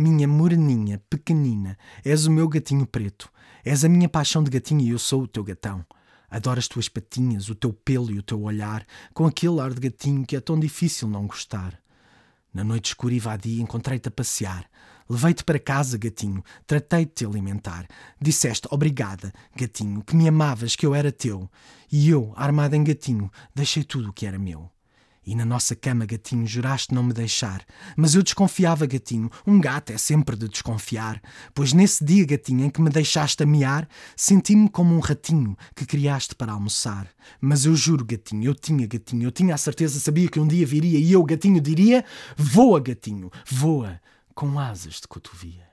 Minha moreninha, pequenina, és o meu gatinho preto. És a minha paixão de gatinho e eu sou o teu gatão. Adoro as tuas patinhas, o teu pelo e o teu olhar, com aquele ar de gatinho que é tão difícil não gostar. Na noite escura e vadia encontrei-te a passear. Levei-te para casa, gatinho, tratei de te alimentar. Disseste obrigada, gatinho, que me amavas, que eu era teu. E eu, armada em gatinho, deixei tudo o que era meu. E na nossa cama, gatinho, juraste não me deixar. Mas eu desconfiava, gatinho. Um gato é sempre de desconfiar. Pois nesse dia, gatinho, em que me deixaste amear, senti-me como um ratinho que criaste para almoçar. Mas eu juro, gatinho, eu tinha, gatinho, eu tinha a certeza, sabia que um dia viria e eu, gatinho, diria: Voa, gatinho, voa, com asas de cotovia.